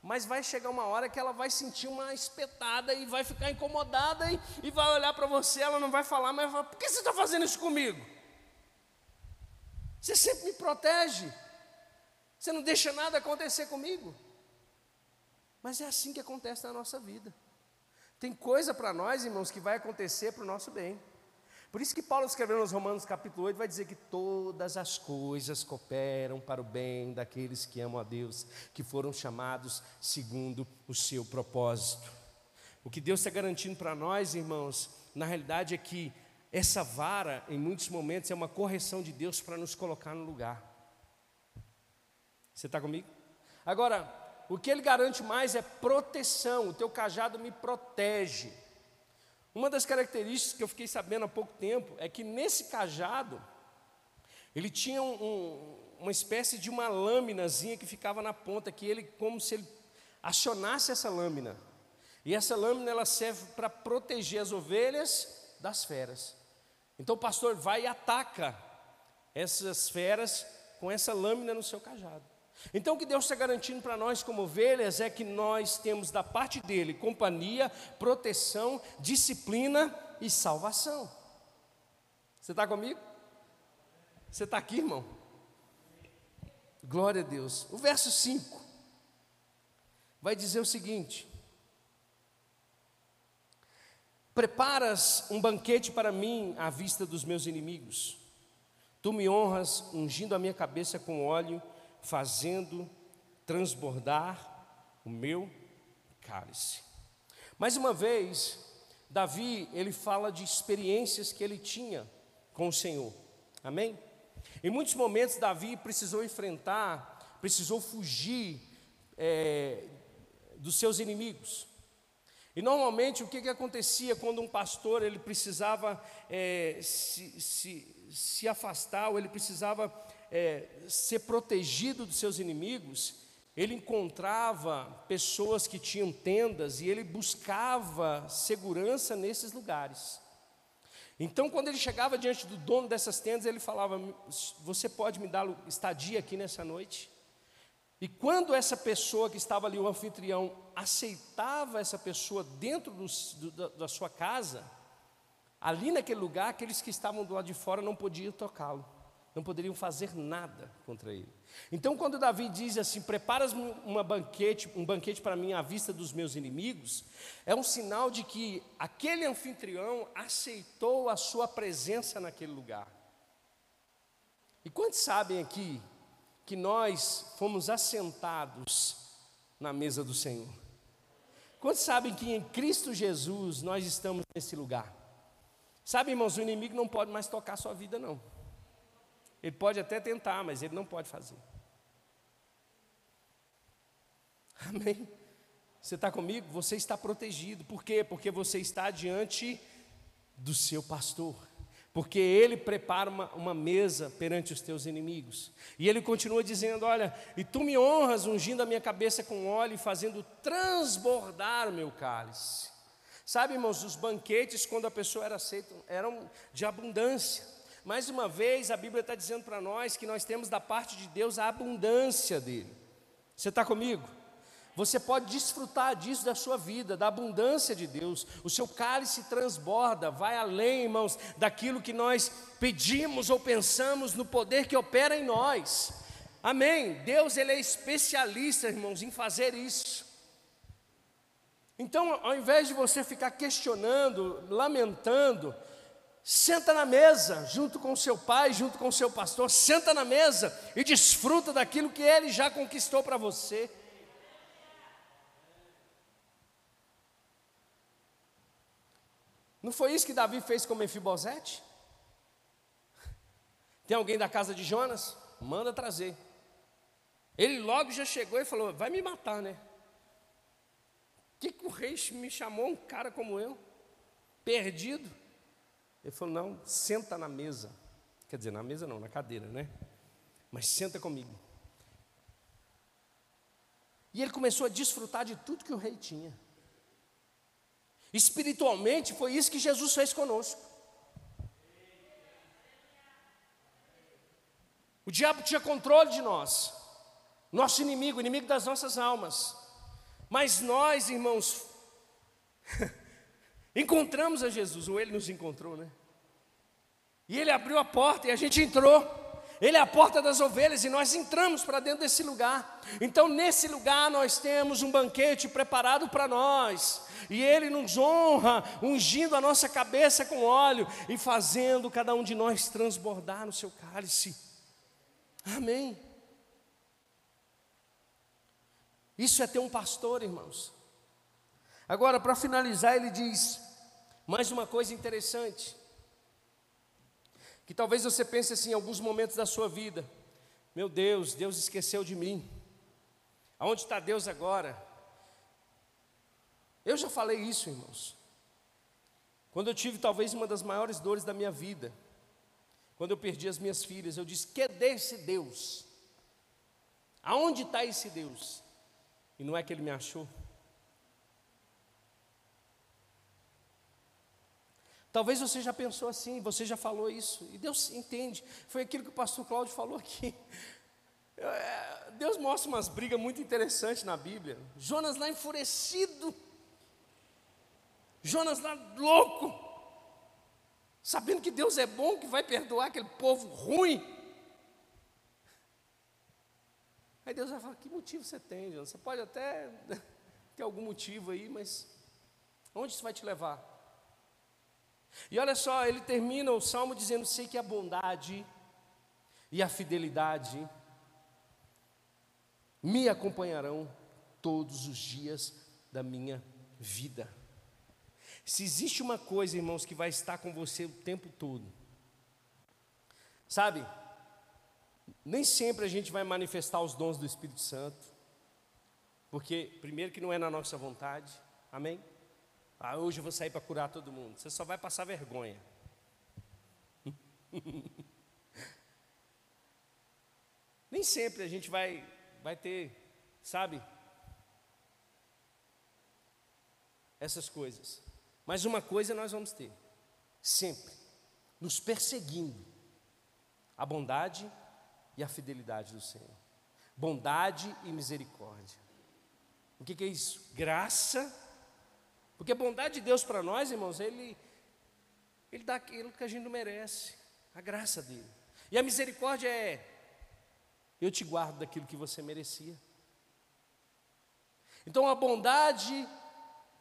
mas vai chegar uma hora que ela vai sentir uma espetada e vai ficar incomodada e, e vai olhar para você. Ela não vai falar, mas vai falar: por que você está fazendo isso comigo? Você sempre me protege, você não deixa nada acontecer comigo. Mas é assim que acontece na nossa vida. Tem coisa para nós, irmãos, que vai acontecer para o nosso bem. Por isso que Paulo escreveu nos Romanos capítulo 8, vai dizer que todas as coisas cooperam para o bem daqueles que amam a Deus, que foram chamados segundo o seu propósito. O que Deus está garantindo para nós, irmãos, na realidade é que essa vara, em muitos momentos, é uma correção de Deus para nos colocar no lugar. Você está comigo? Agora, o que ele garante mais é proteção. O teu cajado me protege. Uma das características que eu fiquei sabendo há pouco tempo é que nesse cajado ele tinha um, um, uma espécie de uma lâminazinha que ficava na ponta, que ele como se ele acionasse essa lâmina. E essa lâmina ela serve para proteger as ovelhas das feras. Então o pastor vai e ataca essas feras com essa lâmina no seu cajado. Então, o que Deus está garantindo para nós, como ovelhas, é que nós temos da parte dele companhia, proteção, disciplina e salvação. Você está comigo? Você está aqui, irmão? Glória a Deus. O verso 5 vai dizer o seguinte: Preparas um banquete para mim à vista dos meus inimigos. Tu me honras ungindo a minha cabeça com óleo fazendo transbordar o meu cálice. Mais uma vez, Davi, ele fala de experiências que ele tinha com o Senhor. Amém? Em muitos momentos, Davi precisou enfrentar, precisou fugir é, dos seus inimigos. E normalmente o que, que acontecia quando um pastor ele precisava é, se, se, se afastar, ou ele precisava é, ser protegido dos seus inimigos, ele encontrava pessoas que tinham tendas e ele buscava segurança nesses lugares. Então, quando ele chegava diante do dono dessas tendas, ele falava: Você pode me dar estadia aqui nessa noite? E quando essa pessoa que estava ali, o anfitrião, aceitava essa pessoa dentro do, do, da sua casa, ali naquele lugar, aqueles que estavam do lado de fora não podiam tocá-lo, não poderiam fazer nada contra ele. Então, quando Davi diz assim: Preparas uma banquete, um banquete para mim à vista dos meus inimigos, é um sinal de que aquele anfitrião aceitou a sua presença naquele lugar. E quantos sabem aqui que nós fomos assentados na mesa do Senhor? Quantos sabem que em Cristo Jesus nós estamos nesse lugar? Sabe, irmãos, o inimigo não pode mais tocar a sua vida, não. Ele pode até tentar, mas ele não pode fazer. Amém? Você está comigo? Você está protegido. Por quê? Porque você está diante do seu pastor. Porque ele prepara uma, uma, mesa perante os teus inimigos. E ele continua dizendo: Olha, e tu me honras ungindo a minha cabeça com óleo e fazendo transbordar o meu cálice. Sabe, irmãos, os banquetes, quando a pessoa era aceita, eram de abundância. Mais uma vez, a Bíblia está dizendo para nós que nós temos da parte de Deus a abundância dele. Você está comigo? Você pode desfrutar disso da sua vida, da abundância de Deus. O seu cálice transborda, vai além, irmãos, daquilo que nós pedimos ou pensamos no poder que opera em nós. Amém. Deus ele é especialista, irmãos, em fazer isso. Então, ao invés de você ficar questionando, lamentando, senta na mesa, junto com seu pai, junto com seu pastor, senta na mesa e desfruta daquilo que ele já conquistou para você. Não foi isso que Davi fez com Mefibosete? Tem alguém da casa de Jonas? Manda trazer. Ele logo já chegou e falou: Vai me matar, né? Que, que o rei me chamou um cara como eu, perdido? Ele falou: Não, senta na mesa. Quer dizer, na mesa não, na cadeira, né? Mas senta comigo. E ele começou a desfrutar de tudo que o rei tinha. Espiritualmente, foi isso que Jesus fez conosco. O diabo tinha controle de nós, nosso inimigo, inimigo das nossas almas. Mas nós, irmãos, encontramos a Jesus, ou ele nos encontrou, né? E ele abriu a porta e a gente entrou. Ele é a porta das ovelhas e nós entramos para dentro desse lugar. Então, nesse lugar, nós temos um banquete preparado para nós. E Ele nos honra, ungindo a nossa cabeça com óleo e fazendo cada um de nós transbordar no seu cálice. Amém. Isso é ter um pastor, irmãos. Agora, para finalizar, ele diz mais uma coisa interessante que talvez você pense assim em alguns momentos da sua vida: meu Deus, Deus esqueceu de mim. Aonde está Deus agora? Eu já falei isso, irmãos. Quando eu tive talvez uma das maiores dores da minha vida, quando eu perdi as minhas filhas, eu disse: que desse Deus? Aonde está esse Deus? E não é que ele me achou. Talvez você já pensou assim, você já falou isso, e Deus entende. Foi aquilo que o pastor Cláudio falou aqui. É, Deus mostra umas brigas muito interessantes na Bíblia. Jonas lá enfurecido, Jonas lá louco, sabendo que Deus é bom, que vai perdoar aquele povo ruim. Aí Deus vai falar: Que motivo você tem, Jonas? Você pode até ter algum motivo aí, mas onde isso vai te levar? E olha só, ele termina o salmo dizendo: Sei que a bondade e a fidelidade me acompanharão todos os dias da minha vida. Se existe uma coisa, irmãos, que vai estar com você o tempo todo, sabe? Nem sempre a gente vai manifestar os dons do Espírito Santo, porque, primeiro, que não é na nossa vontade, amém? Ah, hoje eu vou sair para curar todo mundo. Você só vai passar vergonha. Nem sempre a gente vai, vai ter, sabe, essas coisas. Mas uma coisa nós vamos ter, sempre, nos perseguindo, a bondade e a fidelidade do Senhor. Bondade e misericórdia. O que, que é isso? Graça porque a bondade de Deus para nós, irmãos, Ele, Ele dá aquilo que a gente não merece, a graça dele. E a misericórdia é: eu te guardo daquilo que você merecia. Então a bondade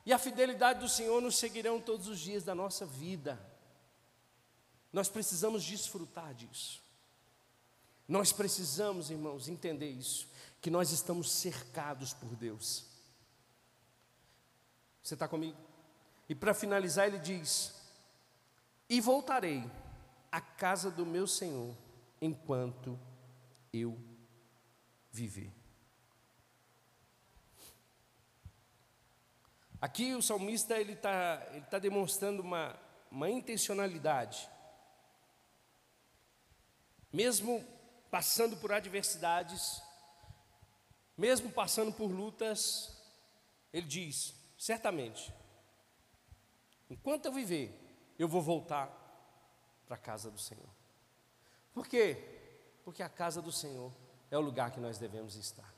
e a fidelidade do Senhor nos seguirão todos os dias da nossa vida. Nós precisamos desfrutar disso. Nós precisamos, irmãos, entender isso, que nós estamos cercados por Deus. Você está comigo? E para finalizar, ele diz: E voltarei à casa do meu Senhor enquanto eu viver. Aqui o salmista ele está ele tá demonstrando uma, uma intencionalidade. Mesmo passando por adversidades, mesmo passando por lutas, ele diz: certamente, enquanto eu viver, eu vou voltar para a casa do Senhor. Por quê? Porque a casa do Senhor é o lugar que nós devemos estar.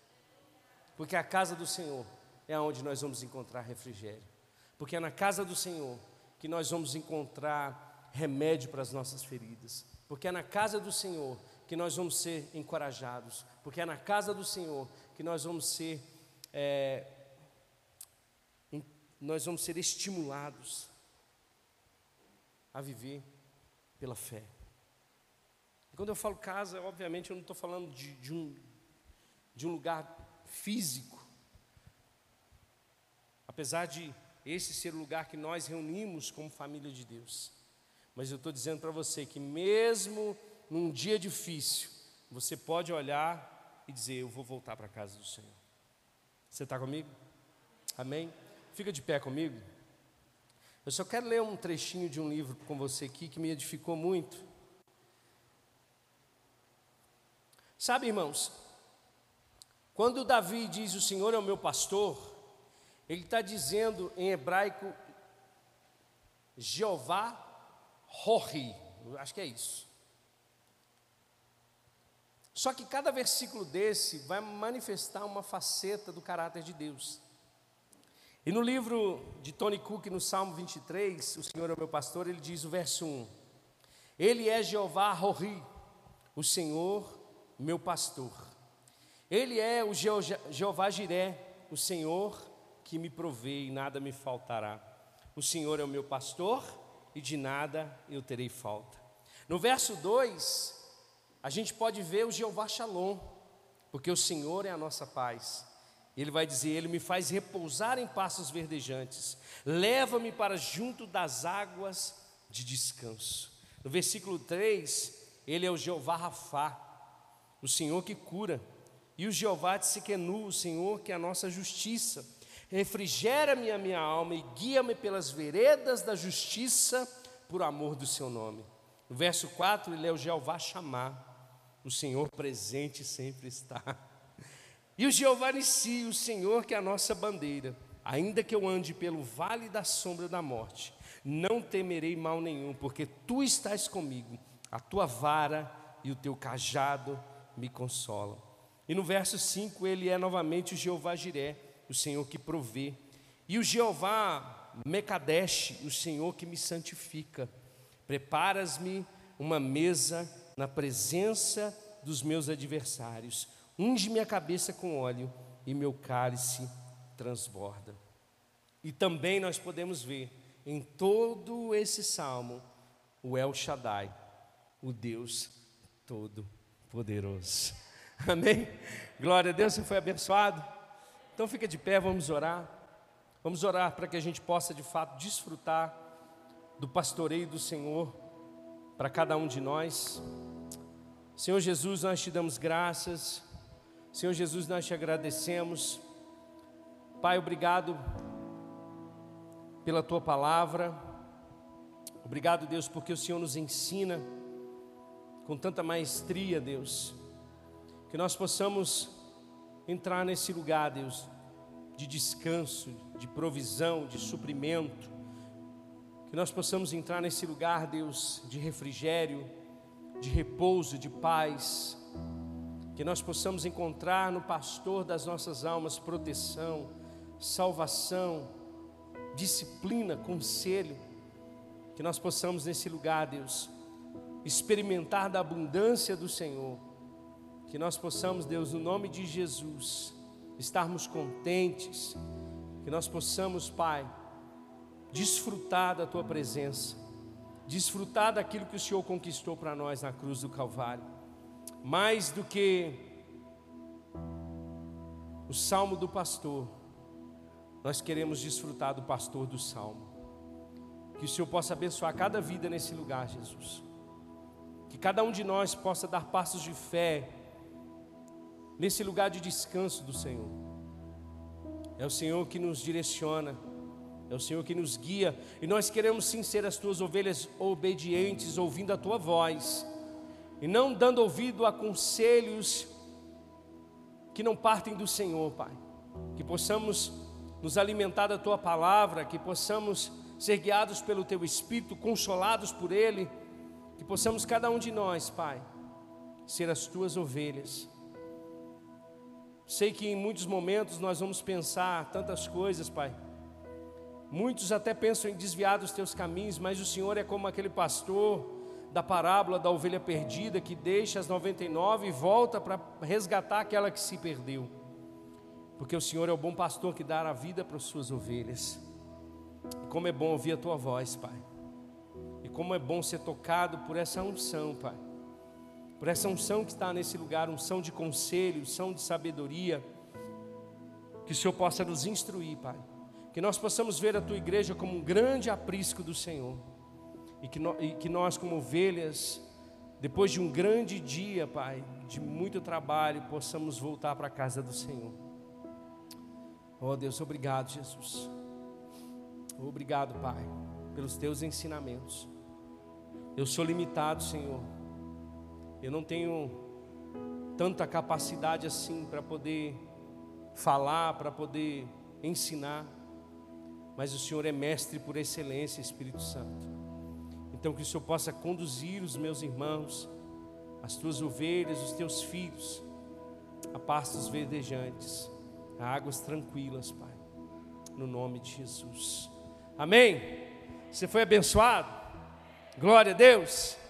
Porque a casa do Senhor é onde nós vamos encontrar refrigério. Porque é na casa do Senhor que nós vamos encontrar remédio para as nossas feridas. Porque é na casa do Senhor que nós vamos ser encorajados. Porque é na casa do Senhor que nós vamos ser é, nós vamos ser estimulados a viver pela fé. E quando eu falo casa, obviamente eu não estou falando de, de, um, de um lugar físico, apesar de esse ser o lugar que nós reunimos como família de Deus. Mas eu estou dizendo para você que, mesmo num dia difícil, você pode olhar e dizer: Eu vou voltar para a casa do Senhor. Você está comigo? Amém? Fica de pé comigo. Eu só quero ler um trechinho de um livro com você aqui que me edificou muito. Sabe, irmãos, quando Davi diz o Senhor é o meu pastor, ele está dizendo em hebraico Jeová Rohi, acho que é isso. Só que cada versículo desse vai manifestar uma faceta do caráter de Deus. E no livro de Tony Cook, no Salmo 23, o Senhor é o meu pastor, ele diz o verso 1: Ele é Jeová Rohi, o Senhor meu pastor. Ele é o Jeová Jiré, o Senhor que me provei e nada me faltará. O Senhor é o meu pastor e de nada eu terei falta. No verso 2, a gente pode ver o Jeová Shalom, porque o Senhor é a nossa paz. Ele vai dizer: Ele me faz repousar em passos verdejantes, leva-me para junto das águas de descanso. No versículo 3, Ele é o Jeová Rafá, o Senhor que cura, e o Jeová de Siquenu, o Senhor que é a nossa justiça. Refrigera-me a minha alma e guia-me pelas veredas da justiça, por amor do seu nome. No verso 4, ele é o Jeová chamar, o Senhor presente sempre está. E o Jeová Nissi, o Senhor que é a nossa bandeira, ainda que eu ande pelo vale da sombra da morte, não temerei mal nenhum, porque tu estás comigo, a tua vara e o teu cajado me consolam. E no verso 5 ele é novamente o Jeová Jiré, o Senhor que provê, e o Jeová Mecadesh, o Senhor que me santifica. Preparas-me uma mesa na presença dos meus adversários unge minha cabeça com óleo e meu cálice transborda. E também nós podemos ver em todo esse salmo o El Shaddai, o Deus Todo-Poderoso. Amém? Glória a Deus, você foi abençoado. Então fica de pé, vamos orar. Vamos orar para que a gente possa de fato desfrutar do pastoreio do Senhor para cada um de nós. Senhor Jesus, nós te damos graças Senhor Jesus, nós te agradecemos. Pai, obrigado pela tua palavra. Obrigado, Deus, porque o Senhor nos ensina com tanta maestria, Deus, que nós possamos entrar nesse lugar, Deus, de descanso, de provisão, de suprimento. Que nós possamos entrar nesse lugar, Deus, de refrigério, de repouso, de paz que nós possamos encontrar no pastor das nossas almas proteção, salvação, disciplina, conselho. que nós possamos nesse lugar, Deus, experimentar da abundância do Senhor. Que nós possamos, Deus, no nome de Jesus, estarmos contentes. Que nós possamos, Pai, desfrutar da Tua presença, desfrutar daquilo que o Senhor conquistou para nós na cruz do Calvário. Mais do que o salmo do pastor, nós queremos desfrutar do pastor do salmo. Que o Senhor possa abençoar cada vida nesse lugar, Jesus. Que cada um de nós possa dar passos de fé nesse lugar de descanso do Senhor. É o Senhor que nos direciona, é o Senhor que nos guia, e nós queremos sim ser as tuas ovelhas obedientes, ouvindo a tua voz, e não dando ouvido a conselhos que não partem do Senhor, Pai. Que possamos nos alimentar da tua palavra, que possamos ser guiados pelo teu Espírito, consolados por Ele que possamos cada um de nós, Pai, ser as tuas ovelhas. Sei que em muitos momentos nós vamos pensar tantas coisas, Pai. Muitos até pensam em desviar dos teus caminhos, mas o Senhor é como aquele pastor da parábola da ovelha perdida que deixa as 99 e volta para resgatar aquela que se perdeu. Porque o Senhor é o bom pastor que dá a vida para as suas ovelhas. E como é bom ouvir a tua voz, Pai. E como é bom ser tocado por essa unção, Pai. Por essa unção que está nesse lugar, unção de conselho, unção de sabedoria. Que o Senhor possa nos instruir, Pai. Que nós possamos ver a tua igreja como um grande aprisco do Senhor. E que, no, e que nós, como ovelhas, depois de um grande dia, Pai, de muito trabalho, possamos voltar para a casa do Senhor. Oh Deus, obrigado, Jesus. Obrigado, Pai pelos teus ensinamentos. Eu sou limitado, Senhor. Eu não tenho tanta capacidade assim para poder falar, para poder ensinar. Mas o Senhor é mestre por excelência, Espírito Santo. Então que o Senhor possa conduzir os meus irmãos, as tuas ovelhas, os teus filhos, a pastos verdejantes, a águas tranquilas, Pai. No nome de Jesus. Amém. Você foi abençoado? Glória a Deus.